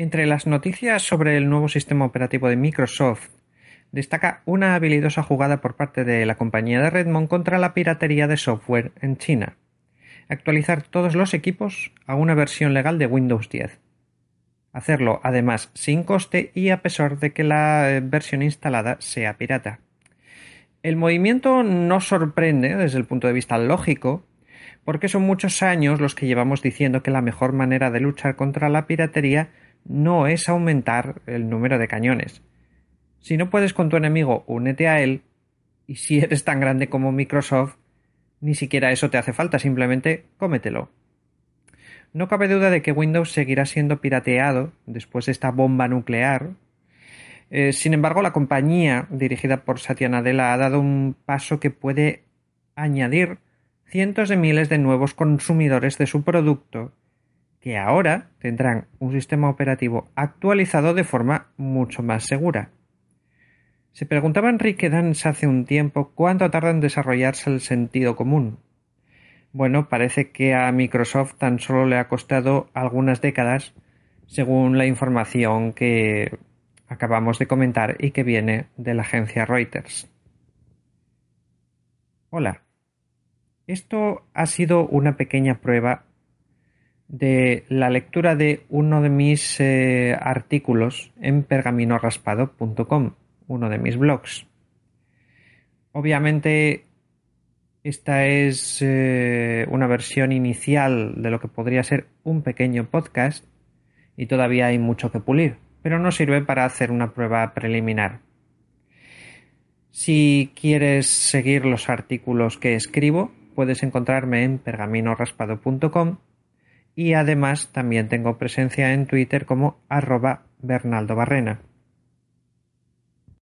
Entre las noticias sobre el nuevo sistema operativo de Microsoft, destaca una habilidosa jugada por parte de la compañía de Redmond contra la piratería de software en China. Actualizar todos los equipos a una versión legal de Windows 10. Hacerlo además sin coste y a pesar de que la eh, versión instalada sea pirata. El movimiento no sorprende desde el punto de vista lógico, porque son muchos años los que llevamos diciendo que la mejor manera de luchar contra la piratería no es aumentar el número de cañones. Si no puedes con tu enemigo, únete a él, y si eres tan grande como Microsoft, ni siquiera eso te hace falta, simplemente cómetelo. No cabe duda de que Windows seguirá siendo pirateado después de esta bomba nuclear. Eh, sin embargo, la compañía dirigida por Satya Nadella ha dado un paso que puede añadir cientos de miles de nuevos consumidores de su producto que ahora tendrán un sistema operativo actualizado de forma mucho más segura. Se preguntaba Enrique Dans hace un tiempo cuánto tarda en desarrollarse el sentido común. Bueno, parece que a Microsoft tan solo le ha costado algunas décadas, según la información que acabamos de comentar y que viene de la agencia Reuters. Hola. Esto ha sido una pequeña prueba de la lectura de uno de mis eh, artículos en pergaminorraspado.com, uno de mis blogs. Obviamente esta es eh, una versión inicial de lo que podría ser un pequeño podcast y todavía hay mucho que pulir, pero no sirve para hacer una prueba preliminar. Si quieres seguir los artículos que escribo, puedes encontrarme en pergaminorraspado.com y además también tengo presencia en Twitter como arroba Bernaldo Barrena.